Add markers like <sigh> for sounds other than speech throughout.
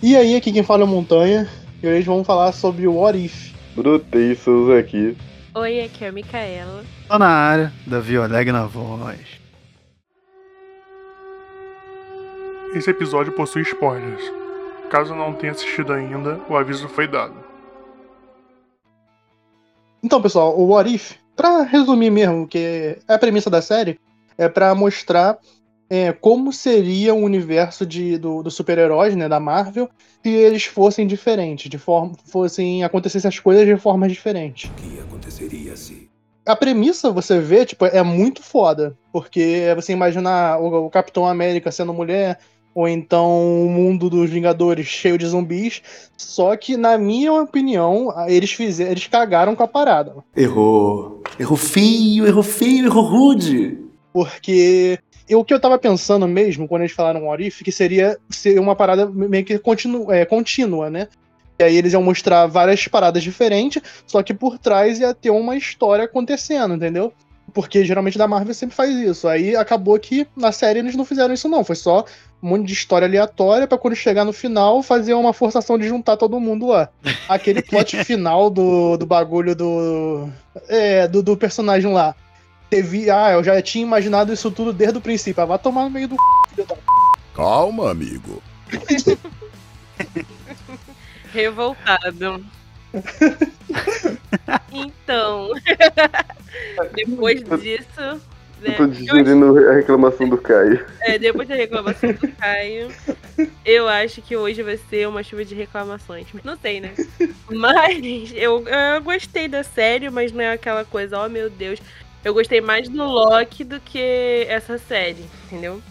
E aí, aqui quem fala é Montanha, e hoje vamos falar sobre o What If. Brotei seus aqui. Oi, aqui é a Micaela. Tô na área, Davi Oleg na voz. Esse episódio possui spoilers. Caso não tenha assistido ainda, o aviso foi dado. Então, pessoal, o What If, pra resumir mesmo, que é a premissa da série, é pra mostrar é, como seria o universo de, do, do super-heróis, né, da Marvel, se eles fossem diferentes, de forma, fossem acontecessem as coisas de formas diferentes. O que aconteceria se A premissa, você vê, tipo, é muito foda, porque você imaginar o, o Capitão América sendo mulher, ou então o mundo dos Vingadores cheio de zumbis, só que, na minha opinião, eles fizeram, eles cagaram com a parada. errou? Errou feio, errou feio, errou rude. Porque o que eu tava pensando mesmo, quando eles falaram What If, que seria ser uma parada meio que continu, é, contínua, né? E aí eles iam mostrar várias paradas diferentes, só que por trás ia ter uma história acontecendo, entendeu? Porque geralmente da Marvel sempre faz isso. Aí acabou que na série eles não fizeram isso, não. Foi só um monte de história aleatória pra quando chegar no final fazer uma forçação de juntar todo mundo lá. Aquele plot <laughs> final do, do bagulho do. É, do, do personagem lá teve. Ah, eu já tinha imaginado isso tudo desde o princípio. Ah, vai tomar no meio do. filho da- Calma, amigo. <laughs> Revoltado. <laughs> então, <laughs> depois disso, né, Eu tô digerindo a reclamação do Caio. é, depois da reclamação do Caio, eu acho que hoje vai ser uma chuva de reclamações. Não sei, né? Mas eu, eu gostei da série, mas não é aquela coisa, oh meu Deus. Eu gostei mais do Loki do que essa série, entendeu?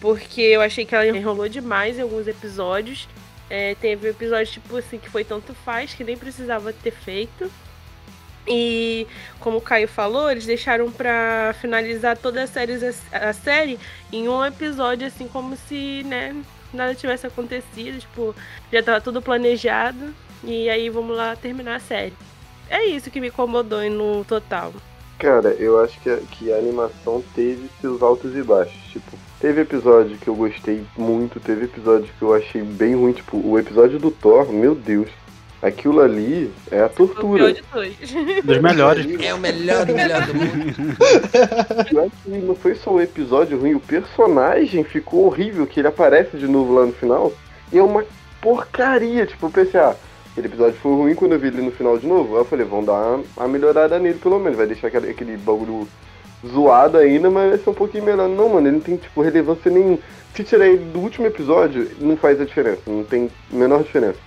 Porque eu achei que ela enrolou demais em alguns episódios. É, teve episódios, tipo assim, que foi tanto faz que nem precisava ter feito. E como o Caio falou, eles deixaram pra finalizar toda a série, a série em um episódio, assim, como se, né, nada tivesse acontecido. Tipo, já tava tudo planejado. E aí vamos lá terminar a série. É isso que me incomodou no total. Cara, eu acho que a, que a animação teve seus altos e baixos. Tipo, teve episódio que eu gostei muito, teve episódio que eu achei bem ruim. Tipo, o episódio do Thor, meu Deus. Aquilo ali é a Foi o pior tortura. de todos. <laughs> Dos melhores. É o melhor do melhor do mundo. Que não foi só o episódio ruim, o personagem ficou horrível, que ele aparece de novo lá no final. E é uma porcaria. Tipo, eu pensei, ah, aquele episódio foi ruim quando eu vi ele no final de novo. Aí eu falei, vão dar uma, uma melhorada nele pelo menos. Vai deixar aquele, aquele bagulho zoado ainda, mas vai ser um pouquinho melhor. Não, mano, ele não tem, tipo, relevância nenhuma. Se tirar ele do último episódio, não faz a diferença. Não tem a menor diferença.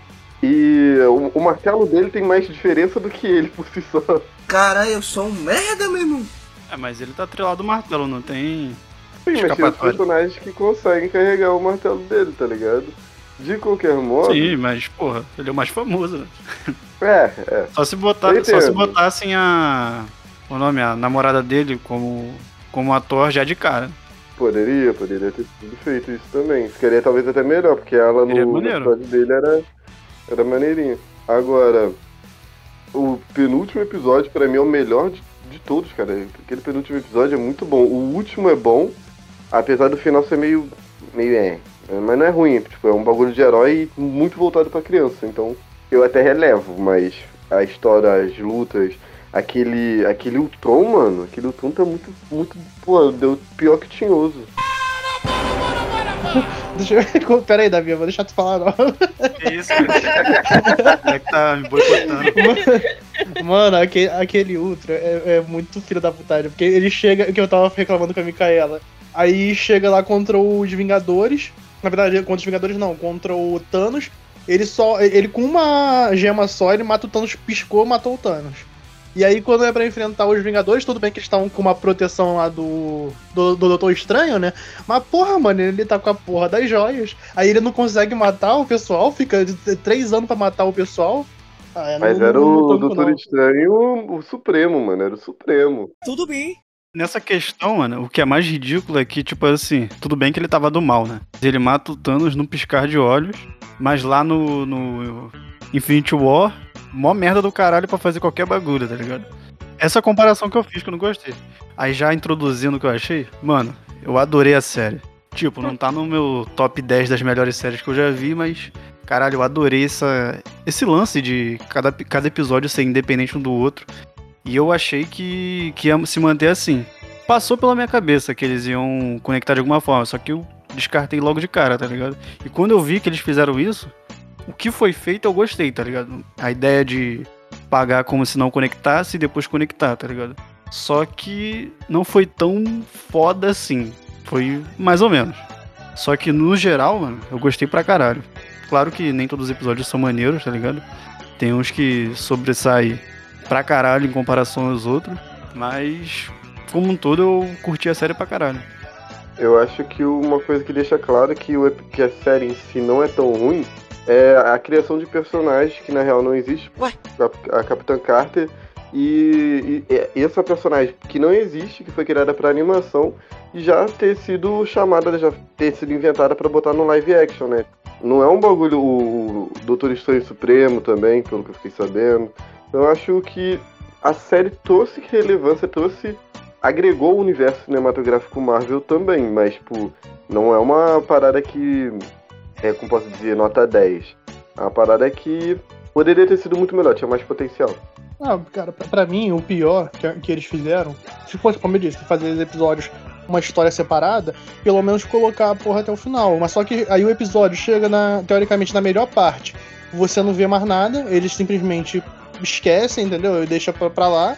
E o, o martelo dele tem mais diferença do que ele por si só. Caralho, eu sou um merda, meu irmão. É, mas ele tá atrelado ao martelo, não tem. Sim, mas tem os personagens que conseguem carregar o martelo dele, tá ligado? De qualquer modo. Sim, mas, porra, ele é o mais famoso, né? É, é. Só se botar, só se botassem a. O nome, a namorada dele como, como ator já de cara. Poderia, poderia ter sido feito isso também. Ficaria talvez até melhor, porque ela Seria no maneiro. episódio dele era, era maneirinha. Agora, o penúltimo episódio pra mim é o melhor de, de todos, cara. Aquele penúltimo episódio é muito bom. O último é bom, apesar do final ser meio. meio é. Mas não é ruim, tipo, é um bagulho de herói muito voltado pra criança. Então, eu até relevo, mas a história, as lutas, aquele. aquele Ultron, mano, aquele Ultron tá muito. muito. Pô, deu pior que tinhoso. <laughs> Deixa eu... <laughs> Pera aí, Davi, eu vou deixar tu falar não. Que isso, cara? é que tá me boicotando. Mano, aquele, aquele Ultra é, é muito filho da putagem. Porque ele chega, que eu tava reclamando com a Micaela. Aí chega lá contra os Vingadores. Na verdade, contra os Vingadores não, contra o Thanos. Ele só. Ele com uma gema só, ele mata o Thanos, piscou, matou o Thanos. E aí, quando é pra enfrentar os Vingadores, tudo bem que eles estavam com uma proteção lá do, do, do Doutor Estranho, né? Mas, porra, mano, ele tá com a porra das joias. Aí ele não consegue matar o pessoal, fica três anos pra matar o pessoal. Ah, Mas não- era o Doutor não. Estranho o, o Supremo, mano. Era o Supremo. Tudo bem. Nessa questão, mano, o que é mais ridículo é que, tipo assim, tudo bem que ele tava do mal, né? Ele mata o Thanos num piscar de olhos, mas lá no, no Infinity War, mó merda do caralho pra fazer qualquer bagulho, tá ligado? Essa comparação que eu fiz que eu não gostei. Aí já introduzindo o que eu achei, mano, eu adorei a série. Tipo, não tá no meu top 10 das melhores séries que eu já vi, mas caralho, eu adorei essa, esse lance de cada, cada episódio ser independente um do outro. E eu achei que, que ia se manter assim. Passou pela minha cabeça que eles iam conectar de alguma forma, só que eu descartei logo de cara, tá ligado? E quando eu vi que eles fizeram isso, o que foi feito eu gostei, tá ligado? A ideia de pagar como se não conectasse e depois conectar, tá ligado? Só que não foi tão foda assim. Foi mais ou menos. Só que no geral, mano, eu gostei pra caralho. Claro que nem todos os episódios são maneiros, tá ligado? Tem uns que sobressaem pra caralho em comparação aos outros. Mas, como um todo, eu curti a série pra caralho. Eu acho que uma coisa que deixa claro que, o, que a série em si não é tão ruim é a criação de personagens que na real não existe. Ué? A, a Capitã Carter e, e, e, essa personagem que não existe, que foi criada para animação, já ter sido chamada, já ter sido inventada para botar no live action, né? Não é um bagulho o, o Doutor Estranho Supremo também, pelo que eu fiquei sabendo. Eu acho que a série trouxe relevância, trouxe agregou o universo cinematográfico Marvel também, mas tipo, não é uma parada que é, como posso dizer, nota 10. É uma parada que poderia ter sido muito melhor, tinha mais potencial. Ah, cara, pra mim, o pior que, que eles fizeram, se fosse, como eu disse, fazer os episódios uma história separada, pelo menos colocar a porra até o final. Mas só que aí o episódio chega, na, teoricamente, na melhor parte. Você não vê mais nada, eles simplesmente esquecem, entendeu? E deixa pra, pra lá.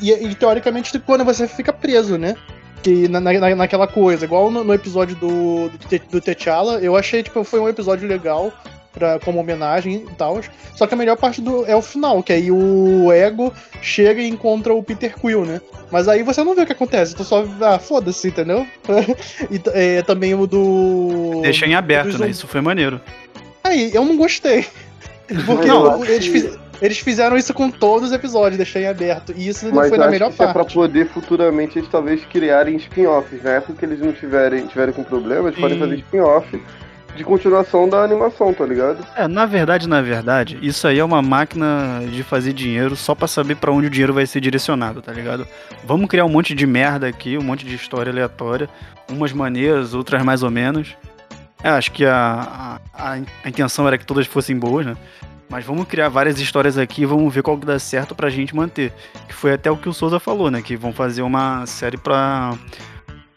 E, e, teoricamente, quando você fica preso, né? Que na, na, naquela coisa, igual no, no episódio do, do, do T'Challa, eu achei, tipo, foi um episódio legal pra, como homenagem e tal. Só que a melhor parte do, é o final, que aí o Ego chega e encontra o Peter Quill, né? Mas aí você não vê o que acontece, tu só. Ah, foda-se, entendeu? <laughs> e é, também o do. Deixa em aberto, né? Isso foi maneiro. Aí, eu não gostei. <laughs> Porque não, eles, fiz, eles fizeram isso com todos os episódios, deixei em aberto. E isso Mas foi na melhor que parte. É pra poder futuramente eles talvez criarem spin-offs. Na época que eles não tiverem, tiverem com problemas, eles podem fazer spin-off de continuação da animação, tá ligado? É, na verdade, na verdade, isso aí é uma máquina de fazer dinheiro só para saber para onde o dinheiro vai ser direcionado, tá ligado? Vamos criar um monte de merda aqui, um monte de história aleatória, umas maneiras, outras mais ou menos. É, acho que a, a, a, intenção era que todas fossem boas, né? Mas vamos criar várias histórias aqui e vamos ver qual que dá certo pra gente manter. Que foi até o que o Souza falou, né? Que vão fazer uma série pra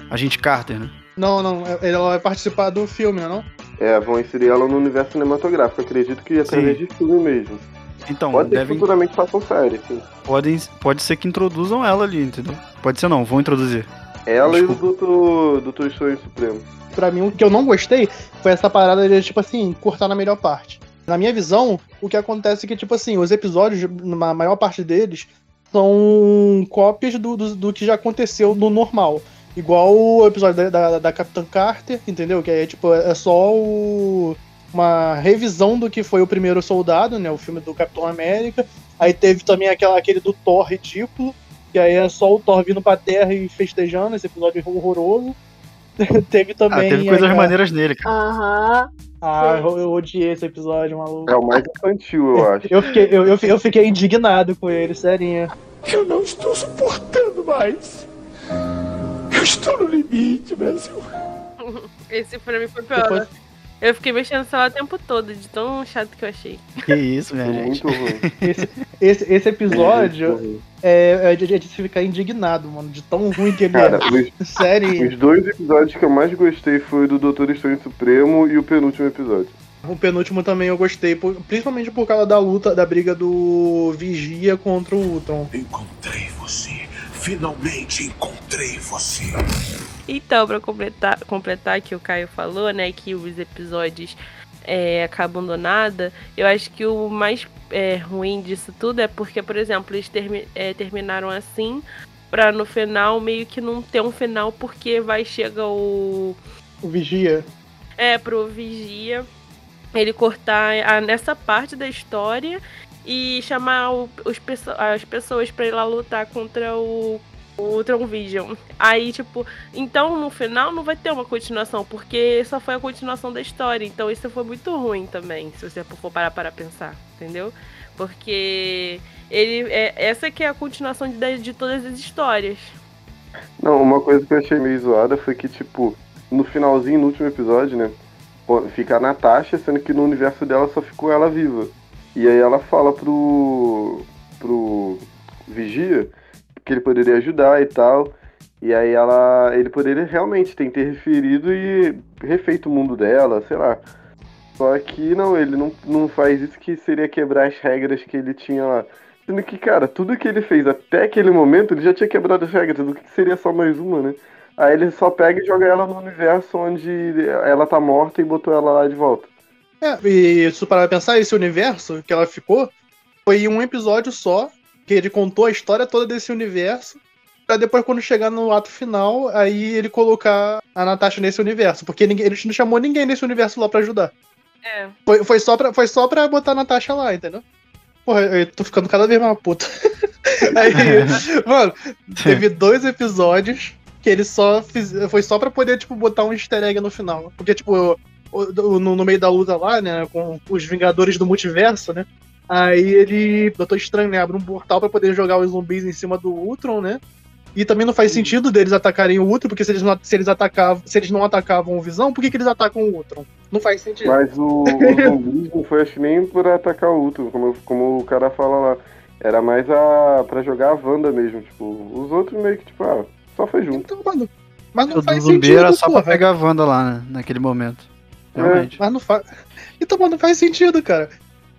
Agente Carter, né? Não, não, ela vai participar do filme, não? É, vão inserir ela no universo cinematográfico. Acredito que através de filme mesmo. Então, pode devem... que futuramente façam série, sim. Podem, pode ser que introduzam ela ali, entendeu? Pode ser não, vão introduzir. Ela Desculpa. e o Doutor, Doutor Estranho Supremo. Pra mim, o que eu não gostei foi essa parada de, tipo assim, cortar na melhor parte. Na minha visão, o que acontece é que, tipo assim, os episódios, na maior parte deles, são cópias do, do, do que já aconteceu no normal. Igual o episódio da, da, da Capitã Carter, entendeu? Que é tipo, é só o, uma revisão do que foi o primeiro soldado, né? O filme do Capitão América. Aí teve também aquela, aquele do Thor ridículo, que aí é só o Thor vindo pra terra e festejando, esse episódio horroroso. <laughs> teve também. Ah, teve coisas maneiras nele, cara. Aham. Ah, eu, eu, odiei esse episódio, maluco. É o mais infantil, eu acho. eu, fiquei, eu, eu, eu fiquei indignado com ele, serinha. Eu não estou suportando mais. Eu estou no limite, Brasil. Esse pra mim foi pior. Depois... Eu fiquei mexendo no celular o tempo todo, de tão chato que eu achei. Que isso, minha gente. Muito ruim. Esse, esse, esse episódio é, é, de, de se ficar indignado, mano, de tão ruim que ele Cara, é. Os, <laughs> Sério. Os dois episódios que eu mais gostei foi o do Doutor Estranho Supremo e o penúltimo episódio. O penúltimo também eu gostei, principalmente por causa da luta, da briga do Vigia contra o Ultron. Encontrei você. Finalmente encontrei você. Então, pra completar, completar que o Caio falou, né, que os episódios é, acabam do nada, eu acho que o mais é, ruim disso tudo é porque, por exemplo, eles termi é, terminaram assim, pra no final meio que não ter um final, porque vai chegar o. O Vigia. É, pro Vigia ele cortar a, nessa parte da história e chamar o, os, as pessoas para ir lá lutar contra o, o Tron Vision. Aí, tipo, então no final não vai ter uma continuação, porque só foi a continuação da história. Então isso foi muito ruim também, se você for parar para pensar, entendeu? Porque ele é, essa que é a continuação de, de todas as histórias. Não, uma coisa que eu achei meio zoada foi que, tipo, no finalzinho, no último episódio, né? fica a Natasha, sendo que no universo dela só ficou ela viva. E aí ela fala pro. pro Vigia que ele poderia ajudar e tal. E aí ela. ele poderia realmente ter interferido e refeito o mundo dela, sei lá. Só que não, ele não, não faz isso que seria quebrar as regras que ele tinha lá. Sendo que, cara, tudo que ele fez até aquele momento, ele já tinha quebrado as regras, do que seria só mais uma, né? Aí ele só pega e joga ela no universo onde ela tá morta e botou ela lá de volta. É, e se parar pra pensar, esse universo que ela ficou foi um episódio só, que ele contou a história toda desse universo, pra depois, quando chegar no ato final, aí ele colocar a Natasha nesse universo. Porque ninguém, ele não chamou ninguém nesse universo lá pra ajudar. É. Foi, foi, só pra, foi só pra botar a Natasha lá, entendeu? Porra, eu tô ficando cada vez mais puta. <laughs> Aí, <laughs> mano, teve dois episódios que ele só fiz, foi só pra poder, tipo, botar um easter egg no final. Porque, tipo, o- no, no meio da luta lá, né, com os Vingadores do Multiverso, né? Aí ele, Doutor Estranho, né, abre um portal pra poder jogar os zumbis em cima do Ultron, né? E também não faz sentido deles atacarem o Ultron, porque se eles não, se eles atacavam, se eles não atacavam o Visão, por que, que eles atacam o Ultron? Não faz sentido. Mas o, o <laughs> zumbis não foi acho que nem por atacar o Ultron, como, como o cara fala lá. Era mais a pra jogar a Wanda mesmo, tipo, os outros meio que, tipo, ah, só foi junto. Então, mano, mas não O faz zumbi sentido, era só porra. pra pegar a Wanda lá, né, naquele momento. Realmente. Mas não faz. <laughs> Então, mas não faz sentido, cara.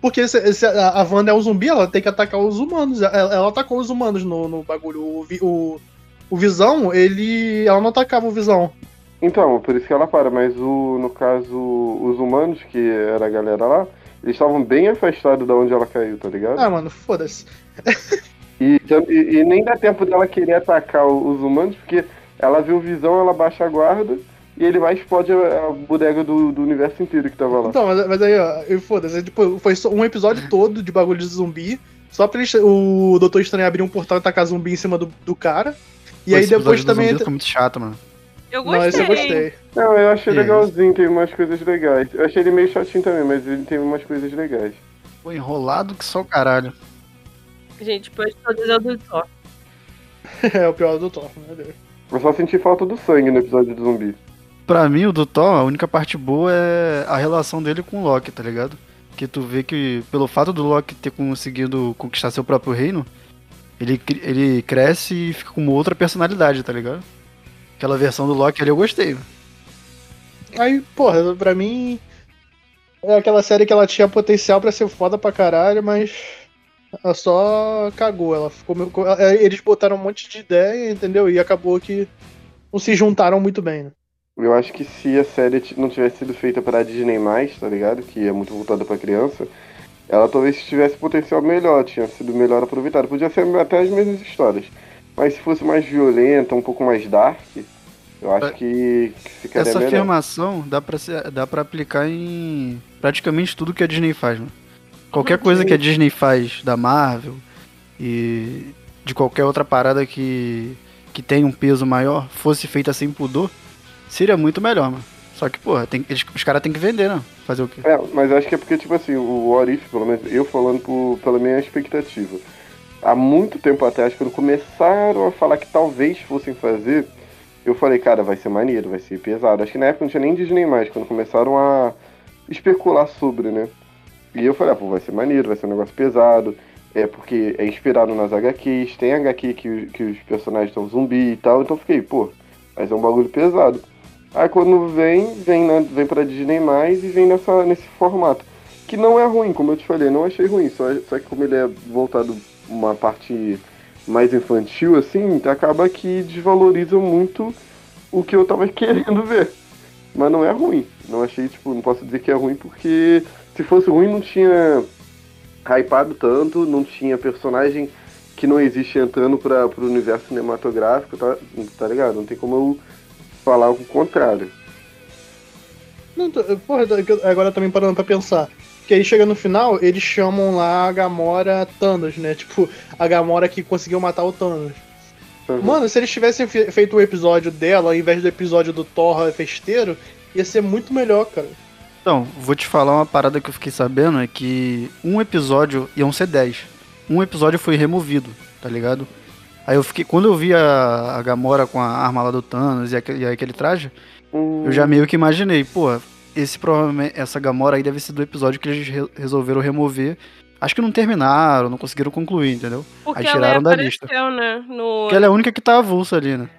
Porque se, se a, a Wanda é um zumbi, ela tem que atacar os humanos. Ela, ela atacou os humanos no, no bagulho. O, o, o Visão, ele. Ela não atacava o Visão. Então, por isso que ela para, mas o, no caso, os humanos, que era a galera lá, eles estavam bem afastados da onde ela caiu, tá ligado? Ah, mano, foda-se. E, tam- e- e nem dá tempo dela querer atacar o- os humanos, porque ela viu visão, ela baixa a guarda e ele vai e explode a, a bodega do, do universo inteiro que tava lá. Então, mas, mas aí, ó, foda-se. Tipo, foi só um episódio <laughs> todo de bagulho de zumbi. Só pra eles, o Doutor Estranho abrir um portal e tacar zumbi em cima do, do cara. E Pô, aí esse depois também. zumbi entra- Ficou muito chato, mano. Eu Não, esse eu gostei. gostei. Não, eu achei legalzinho, tem umas coisas legais. Eu achei ele meio chatinho também, mas ele tem umas coisas legais. Foi enrolado que só o caralho. Gente, depois de todas é o do Thor. <laughs> é o pior do Thor, meu Deus. Eu só senti falta do sangue no episódio do zumbi. Pra mim, o do Thor, a única parte boa é a relação dele com o Loki, tá ligado? Que tu vê que, pelo fato do Loki ter conseguido conquistar seu próprio reino, ele, ele cresce e fica com uma outra personalidade, tá ligado? Aquela versão do Loki ali eu gostei. Aí, porra, pra mim. É aquela série que ela tinha potencial pra ser foda pra caralho, mas. Ela só cagou. Ela ficou meio. é, Eles botaram um monte de ideia, entendeu? E acabou que não se juntaram muito bem, né? Eu acho que se a série não tivesse sido feita pra Disney+, tá ligado? Que é muito voltada pra criança, ela talvez tivesse potencial melhor, tinha sido melhor aproveitada. Podia ser até as mesmas histórias. Mas se fosse mais violenta, um pouco mais dark, eu acho É. que, que ficaria Essa melhor. afirmação dá pra, ser, dá pra aplicar em praticamente tudo que a Disney faz, mano. Qualquer coisa que a Disney faz da Marvel e de qualquer outra parada que, que tem um peso maior fosse feita sem pudor, seria muito melhor, mano. Só que, porra, tem, eles- os caras têm que vender, né? Fazer o quê? É, mas acho que é porque, tipo assim, o What If, pelo menos eu falando por, pela minha expectativa, há muito tempo atrás, quando começaram a falar que talvez fossem fazer, eu falei, cara, vai ser maneiro, vai ser pesado. Acho que na época não tinha nem Disney mais, quando começaram a especular sobre, né? E eu falei, ah, pô, vai ser maneiro, vai ser um negócio pesado, é porque é inspirado nas HQs, tem HQ que, que os personagens são zumbi e tal, então fiquei, pô, vai ser um bagulho pesado. Aí quando vem, vem, na, vem pra Disney mais e vem nessa, nesse formato. Que não é ruim, como eu te falei, não achei ruim, só, só que como ele é voltado uma parte mais infantil, assim, acaba que desvaloriza muito o que eu tava <laughs> querendo ver. Mas não é ruim. Não achei, tipo, não posso dizer que é ruim porque se fosse ruim não tinha hypado tanto, não tinha personagem que não existe entrando para pro universo cinematográfico, tá, tá ligado? Não tem como eu falar o contrário. Não, porra, tô- agora também parando pra pensar. Que aí chega no final, eles chamam lá a Gamora Thanos, né? Tipo, a Gamora que conseguiu matar o Thanos. Uhum. Mano, se eles tivessem fe- feito o episódio dela ao invés do episódio do Thor festeiro, ia ser muito melhor, cara. Então, vou te falar uma parada que eu fiquei sabendo, é que um episódio iam ser 10. Um episódio foi removido, tá ligado? Aí eu fiquei. Quando eu vi a, a Gamora com a arma lá do Thanos e aquele, e aquele traje, Hum, eu já meio que imaginei, pô, esse provavelmente, essa Gamora aí deve ser do episódio que eles re- resolveram remover. Acho que não terminaram, não conseguiram concluir, entendeu? Porque Aí ela tiraram da apareceu, lista. né? No... Porque ela é a única que tá avulsa ali, né?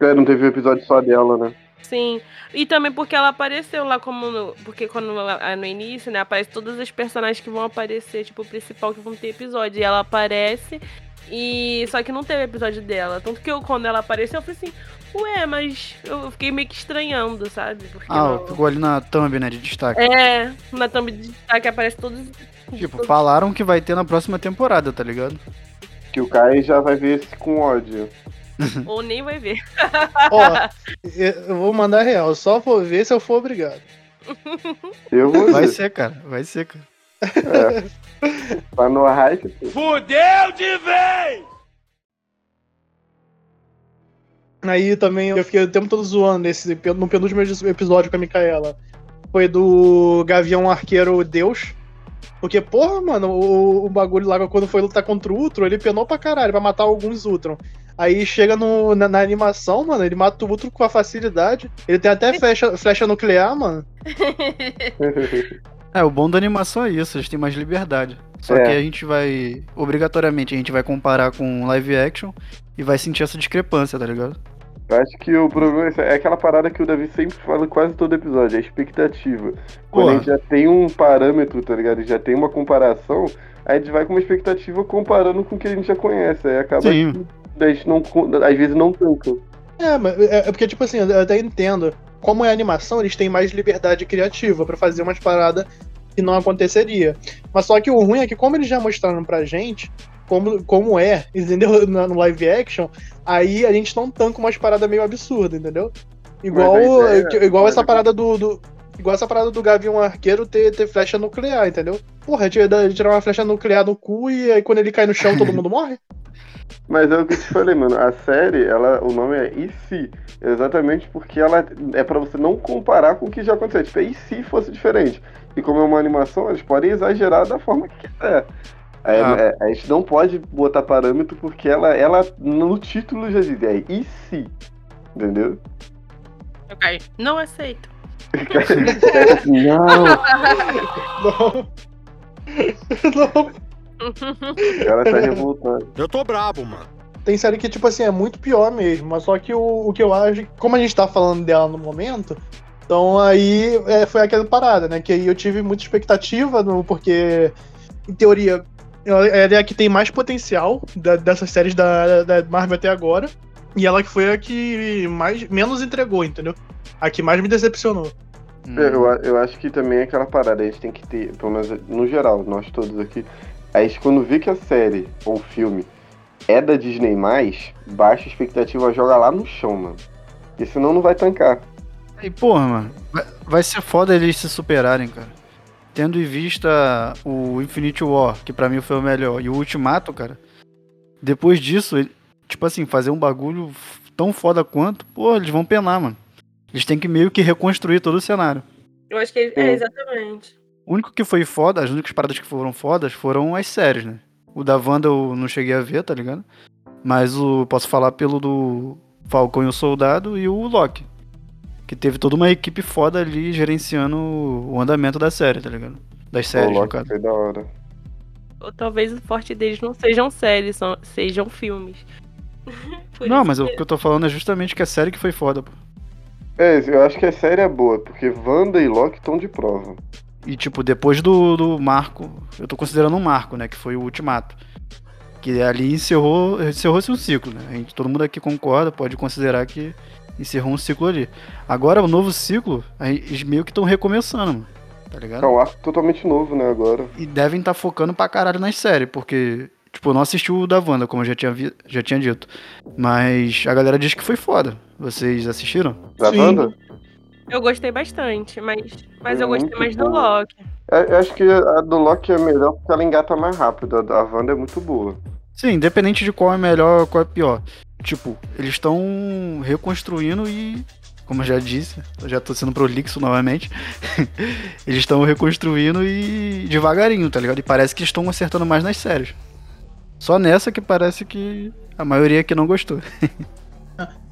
É, não teve um episódio só dela, né? Sim. E também porque ela apareceu lá como. No... Porque quando ela- no início, né, aparece todas as personagens que vão aparecer, tipo, o principal que vão ter episódio. E ela aparece. E. Só que não teve episódio dela. Tanto que eu, quando ela apareceu, eu falei assim, ué, mas eu fiquei meio que estranhando, sabe? Porque Ah, não- ficou ali na thumb, né, de destaque. É, na thumb de destaque aparece todos. Tipo, todos- falaram que vai ter na próxima temporada, tá ligado? Que o Kai já vai ver esse com ódio. <laughs> Ou nem vai ver. Ó, eu vou mandar real, só vou ver se eu for obrigado. Eu vou Vai ver. ser, cara, vai ser, cara. Tá no hype. pô. Fudeu de vez! Aí também eu fiquei o tempo todo zoando nesse, no penúltimo episódio com a Micaela. Foi do Gavião Arqueiro Deus. Porque, porra, mano, o, o bagulho lá quando foi lutar contra o Ultron, ele penou pra caralho pra matar alguns Ultron. Aí chega no, na, na animação, mano, ele mata o Ultron com a facilidade. Ele tem até <laughs> flecha, flecha nuclear, mano. <laughs> É, o bom da animação é isso, eles têm mais liberdade. Só É. que a gente vai, obrigatoriamente, a gente vai comparar com live action e vai sentir essa discrepância, tá ligado? Eu acho que o problema é é aquela parada que o Davi sempre fala em quase todo episódio, é a expectativa. Quando a gente já tem um parâmetro, tá ligado? E já tem uma comparação, a gente vai com uma expectativa comparando com o que a gente já conhece. Aí acaba Sim. que a gente não, às vezes não tanca. É, mas é, é porque, tipo assim, eu até entendo. Como é animação, eles têm mais liberdade criativa pra fazer umas paradas que não aconteceria. Mas só que o ruim é que, como eles já mostraram pra gente, como, como é, <laughs> entendeu? Na- No live action, aí a gente não tanca umas paradas meio absurdas, entendeu? Igual, ideia- que- igual essa parada do. do- igual essa parada do Gavião Arqueiro ter, ter flecha nuclear, entendeu? Porra, tira- tirar uma flecha nuclear no cu e aí quando ele cai no chão todo mundo morre? <laughs> Mas é o que eu te falei, mano. A série, ela, o nome é E se? Exatamente porque ela é pra você não comparar com o que já aconteceu. Tipo, é e se fosse diferente? E como é uma animação, eles podem exagerar da forma que quiser. Aí, Ah. é, a gente não pode botar parâmetro porque ela, ela no título já diz, é e se? Entendeu? Ok, não aceito. <laughs> não, <laughs> Não. <laughs> não. Ela tá revoltada. Eu tô brabo, mano. Tem série que, tipo assim, é muito pior mesmo. Mas só que o, o que eu acho. Como a gente tá falando dela no momento. Então aí é, foi aquela parada, né? Que aí eu tive muita expectativa, no, porque, em teoria, ela é a que tem mais potencial da- dessas séries da, da Marvel até agora. E ela que foi a que mais, menos entregou, entendeu? A que mais me decepcionou. Hum. É, Eu, eu acho que também é aquela parada, a gente tem que ter, pelo menos no geral, nós todos aqui, a gente quando vê que a série ou filme é da Disney+, baixa expectativa, joga lá no chão, mano. Porque senão não vai tancar. E porra, mano, vai, ser foda eles se superarem, cara. Tendo em vista o Infinity War, que pra mim foi o melhor, e o Ultimato, cara. Depois disso, ele- tipo assim, fazer um bagulho tão foda quanto, porra, eles vão penar, mano. Eles têm que meio que reconstruir todo o cenário. Eu acho que é, É. exatamente. O único que foi foda, as únicas paradas que foram fodas foram as séries, né? O da Wanda eu não cheguei a ver, tá ligado? Mas o posso falar pelo do Falcão e o Soldado e o Loki. Que teve toda uma equipe foda ali gerenciando o andamento da série, tá ligado? Das o séries, no Loki caso. foi da hora. Ou talvez o forte deles não sejam séries, são- sejam filmes. <laughs> Não, mas o que- que eu tô falando é justamente que a série que foi foda, pô. É, eu acho que a série é boa, porque Wanda e Loki estão de prova. E, tipo, depois do, do marco, eu tô considerando um marco, né? Que foi o Ultimato. Que ali encerrou, encerrou-se um ciclo, né? A gente, todo mundo aqui concorda, pode considerar que encerrou um ciclo ali. Agora, o novo ciclo, aí eles meio que estão recomeçando, mano. Tá ligado? É um arco totalmente novo, né, agora. E devem estar focando pra caralho nas séries, porque, tipo, eu não assisti o da Wanda, como eu já tinha, vi- já tinha dito. Mas a galera diz que foi foda. Vocês assistiram? Da Sim. Wanda? Eu gostei bastante, mas, mas eu gostei muito mais do boa. Loki. É, eu acho que a do Loki é melhor porque ela engata mais rápido. A da Wanda é muito boa. Sim, independente de qual é melhor, qual é pior. Tipo, eles estão reconstruindo e, como eu já disse, eu já tô sendo prolixo novamente. <laughs> eles estão reconstruindo e devagarinho, tá ligado? E parece que estão acertando mais nas séries. Só nessa que parece que a maioria aqui não gostou. <laughs>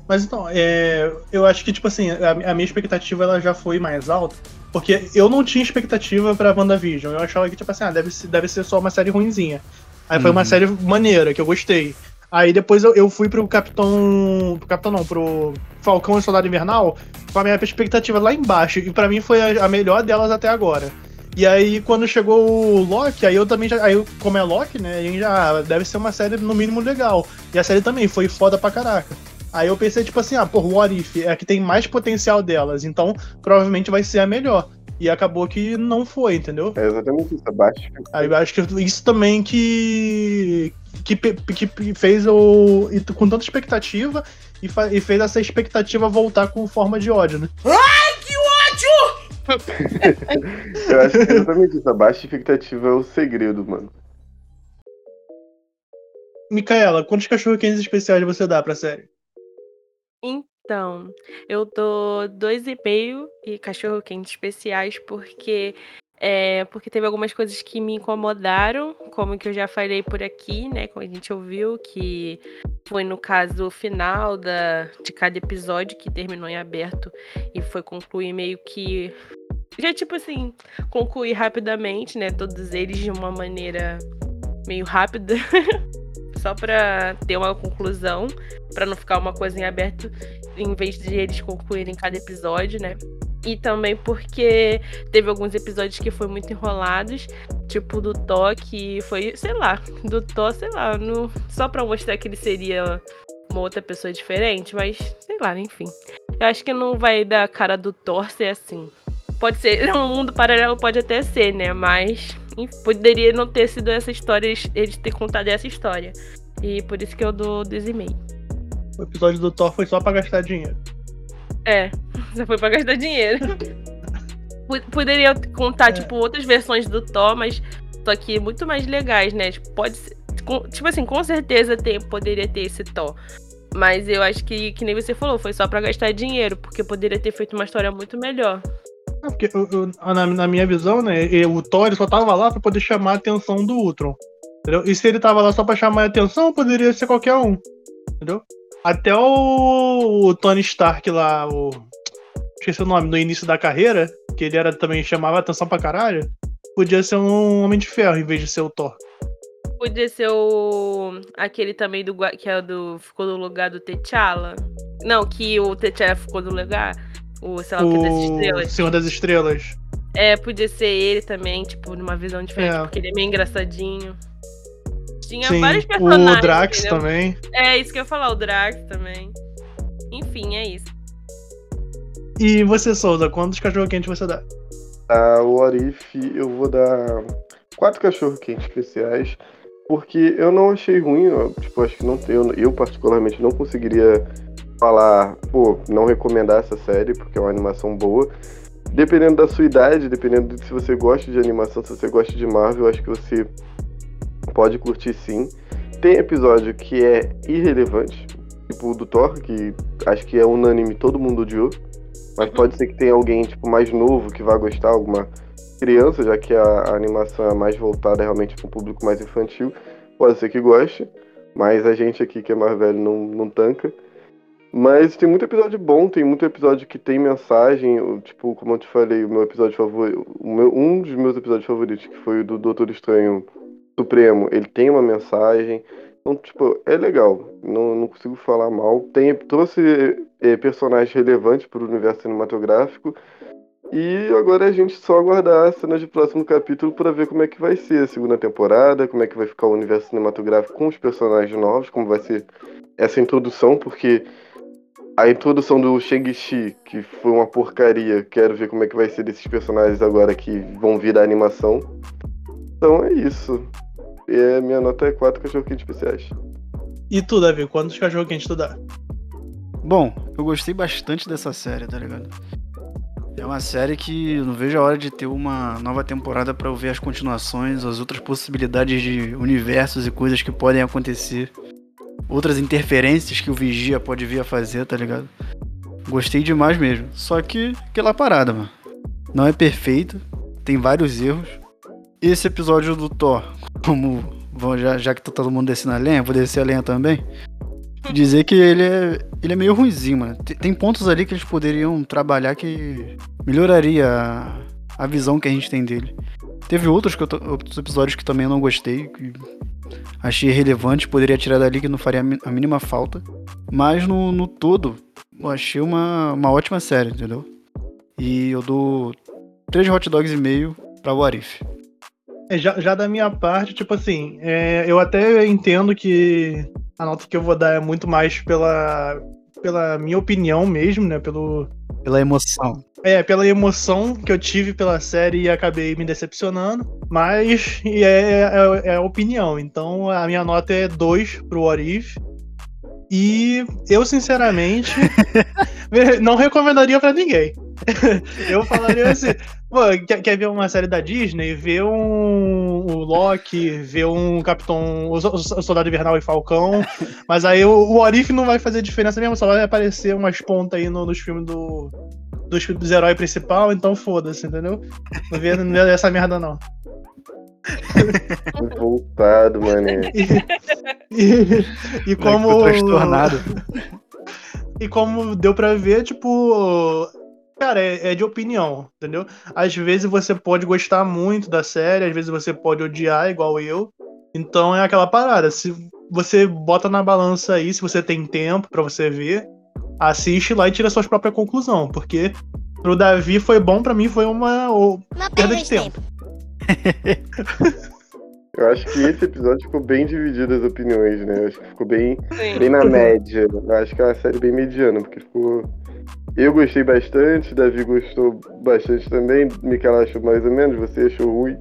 Mas então, é, eu acho que, tipo assim, a, a minha expectativa ela já foi mais alta. Porque eu não tinha expectativa pra WandaVision. Eu achava que, tipo assim, ah, deve ser, deve ser só uma série ruinzinha. Aí foi uma Uhum. série maneira, que eu gostei. Aí depois eu, eu fui pro Capitão. Pro Capitão não, pro Falcão e Soldado Invernal com a minha expectativa lá embaixo. E pra mim foi a, a melhor delas até agora. E aí, quando chegou o Loki, aí eu também já. Aí, como é Loki, né? A gente já ah, deve ser uma série no mínimo legal. E a série também foi foda pra caraca. Aí eu pensei, tipo assim, ah, porra, o What If é a que tem mais potencial delas, então provavelmente vai ser a melhor. E acabou que não foi, entendeu? É exatamente isso, abaixo. Aí eu acho que isso também que. que, que fez o. com tanta expectativa e, e fez essa expectativa voltar com forma de ódio, né? <laughs> Eu acho que é exatamente isso, a baixa expectativa é o segredo, mano. Micaela, quantos cachorro-quentes especiais você dá pra série? Então, eu dou dois e meio e cachorro quente especiais porque é, porque teve algumas coisas que me incomodaram, como que eu já falei por aqui, né, como a gente ouviu, que foi no caso final da, de cada episódio que terminou em aberto e foi concluir meio que já tipo assim, concluir rapidamente, né, todos eles de uma maneira meio rápida. <laughs> Só pra ter uma conclusão, pra não ficar uma coisa em aberto, em vez de eles concluírem cada episódio, né? E também porque teve alguns episódios que foi muito enrolados, tipo do Thor, que foi, sei lá, do Thor, sei lá, no, só pra mostrar que ele seria uma outra pessoa diferente, mas sei lá, enfim. Eu acho que não vai dar cara do Thor ser assim. Pode ser, <laughs> um mundo paralelo pode até ser, né? Mas poderia não ter sido essa história, eles, eles ter contado essa história. E por isso que eu dou 2,5. O episódio do Thor foi só pra gastar dinheiro. É, <laughs> só foi pra gastar dinheiro. <laughs> Po- Poderia contar, É. tipo, outras versões do Thor, mas só que muito mais legais, né? Tipo, pode ser, tipo assim, com certeza tem, poderia ter esse Thor. Mas eu acho que, que nem você falou, foi só pra gastar dinheiro, porque poderia ter feito uma história muito melhor. É, porque eu- eu- na, na minha visão, né, e- o Thor só tava lá pra poder chamar a atenção do Ultron. Entendeu? E se ele tava lá só pra chamar a atenção, poderia ser qualquer um. Entendeu? Até o, o Tony Stark lá, o. Esqueci o nome, no início da carreira, que ele era também chamava atenção pra caralho, podia ser um Homem de Ferro em vez de ser o Thor. Podia ser o. aquele também do. que é do. ficou no lugar do T'Challa. Não, que o T'Challa ficou no lugar. O, sei lá, o que das O estrelas. Senhor das Estrelas. É, podia ser ele também, tipo, numa visão diferente, É. porque ele é meio engraçadinho. Tinha Sim, vários personagens. o Drax entendeu? também. É, isso que eu ia falar, o Drax também. Enfim, é isso. E você, Souza, quantos cachorro-quentes você dá? A What If eu vou dar quatro cachorro quentes especiais, porque eu não achei ruim, eu, tipo, acho que não eu, eu particularmente não conseguiria falar, pô, não recomendar essa série, porque é uma animação boa. Dependendo da sua idade, dependendo de se você gosta de animação, se você gosta de Marvel, eu acho que você pode curtir sim. Tem episódio que é irrelevante, tipo o do Thor, que acho que é unânime, todo mundo odiou. Mas pode ser que tenha alguém tipo mais novo que vá gostar, alguma criança, já que a, a animação é mais voltada realmente para um público mais infantil. Pode ser que goste, mas a gente aqui que é mais velho não, não tanca. Mas tem muito episódio bom, tem muito episódio que tem mensagem, tipo, como eu te falei, o meu episódio favorito, meu, um dos meus episódios favoritos, que foi o do Doutor Estranho Supremo, ele tem uma mensagem. Então, tipo, é legal. Não, não consigo falar mal. Tem, trouxe eh, personagens relevantes para o universo cinematográfico. E agora a gente só aguardar as cenas de próximo capítulo para ver como é que vai ser a segunda temporada, como é que vai ficar o universo cinematográfico com os personagens novos, como vai ser essa introdução, porque a introdução do Shang-Chi, que foi uma porcaria, quero ver como é que vai ser desses personagens agora que vão vir da animação. Então é isso. E a minha nota é 4 cachorro-quente especiais. E tu, Davi, quantos cachorro-quentes tu dá? Bom, eu gostei bastante dessa série, tá ligado? É uma série que eu não vejo a hora de ter uma nova temporada pra eu ver as continuações, as outras possibilidades de universos e coisas que podem acontecer. Outras interferências que o Vigia pode vir a fazer, tá ligado? Gostei demais mesmo. Só que aquela parada, mano. Não é perfeito, tem vários erros. Esse episódio do Thor, como já, já que tá todo mundo descendo a lenha, vou descer a lenha também. Dizer que ele é, ele é meio ruimzinho, mano. Tem, pontos ali que eles poderiam trabalhar que melhoraria a, a visão que a gente tem dele. Teve outros, que eu outros episódios que também eu não gostei, que achei relevante, poderia tirar dali que não faria a mínima falta. Mas no, no todo, eu achei uma, uma ótima série, entendeu? E eu dou 3 hot dogs e meio pra What If. É, já, já da minha parte, tipo assim, é, eu até entendo que a nota que eu vou dar é muito mais pela, pela minha opinião mesmo, né? Pelo, Pela emoção. é, pela emoção que eu tive pela série e acabei me decepcionando. Mas é, é, é a opinião. Então a minha nota é 2 pro What If. E eu, sinceramente, <laughs> <laughs> não recomendaria pra ninguém. Eu falaria assim, pô, quer, quer ver uma série da Disney? Vê um o Loki, vê um Capitão, o, o Soldado Invernal e Falcão. Mas aí o, o What If não vai fazer diferença mesmo, só vai aparecer umas pontas aí no- nos filmes do, dos, dos heróis principal, então foda-se, entendeu? Não vê, não vê essa merda não. Voltado, mané. <laughs> E, e como. Ficou transtornado. <laughs> E como deu pra ver, tipo. Cara, é, é de opinião, entendeu? Às vezes você pode gostar muito da série, às vezes você pode odiar, igual eu. Então é aquela parada. Se você bota na balança aí, se você tem tempo pra você ver, assiste lá e tira suas próprias conclusões. Porque pro Davi foi bom, pra mim foi uma, o- perda de tempo. <laughs> Eu acho que esse episódio ficou bem dividido as opiniões, né? Eu acho que ficou bem, Sim. bem na média. Eu acho que é uma série bem mediana, porque ficou. Eu gostei bastante, Davi gostou bastante também, Micaela achou mais ou menos, você achou ruim.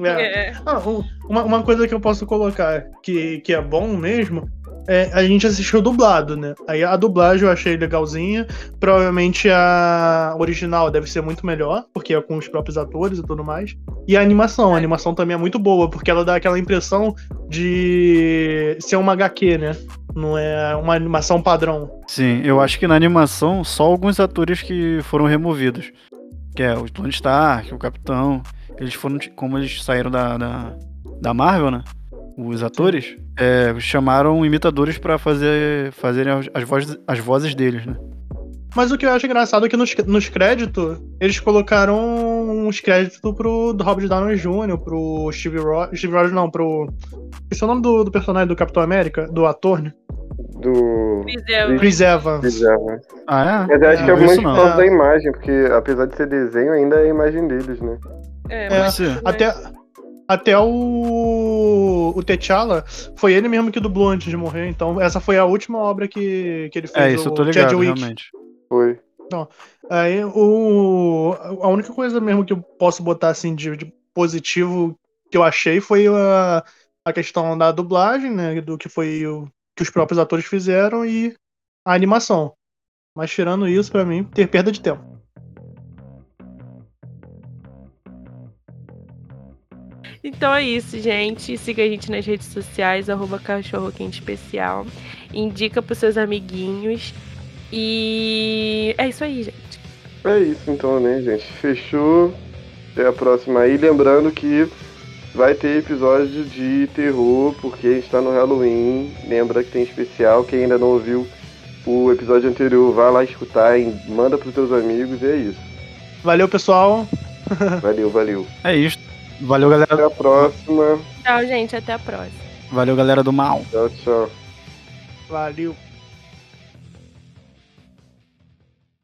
É. É. Ah, um- uma, uma coisa que eu posso colocar que, que é bom mesmo é a gente assistiu dublado, né? Aí a dublagem eu achei legalzinha. Provavelmente a original deve ser muito melhor, porque é com os próprios atores e tudo mais. E a animação, a animação também é muito boa, porque ela dá aquela impressão de ser uma HQ, né? Não é uma animação padrão. Sim, eu acho que na animação só alguns atores que foram removidos. Que é o Tony Stark, o Capitão. Eles foram, como eles saíram da, da, da Marvel, né? Os atores é, chamaram imitadores pra fazer fazerem as, vozes, as vozes deles, né? Mas o que eu acho engraçado é que nos, nos créditos, eles colocaram uns créditos pro do Robert Downey Jr., pro Steve Rogers. Steve Rogers não, pro. Esse é o nome do, do personagem do Capitão América? Do ator, né? Do. Chris Evans. Bizarro. Ah, é? Mas eu acho que é É, muito por causa da imagem, porque apesar de ser desenho, ainda é a imagem deles, né? É, É. Até, até o. O T'Challa foi ele mesmo que dublou antes de morrer, então essa foi a última obra que, que ele fez. É, isso eu tô o ligado, Chadwick. realmente. Foi. Aí o. A única coisa mesmo que eu posso botar assim de, de positivo que eu achei foi a, a questão da dublagem, né? Do que foi o que os próprios atores fizeram e a animação. Mas tirando isso, pra mim, ter perda de tempo. Então é isso, gente. Siga a gente nas redes sociais, arroba cachorro quente especial. Indica pros seus amiguinhos. E é isso aí, gente. É isso então, né, gente? Fechou. Até a próxima aí. Lembrando que vai ter episódio de terror, porque a gente tá no Halloween. Lembra que tem especial. Quem ainda não ouviu o episódio anterior, vai lá escutar e manda pros teus amigos. E é isso. Valeu, pessoal. Valeu, valeu. É isso. Valeu, galera. Até a próxima. Tchau, gente. Até a próxima. Valeu, galera do mal. Tchau, tchau. Valeu.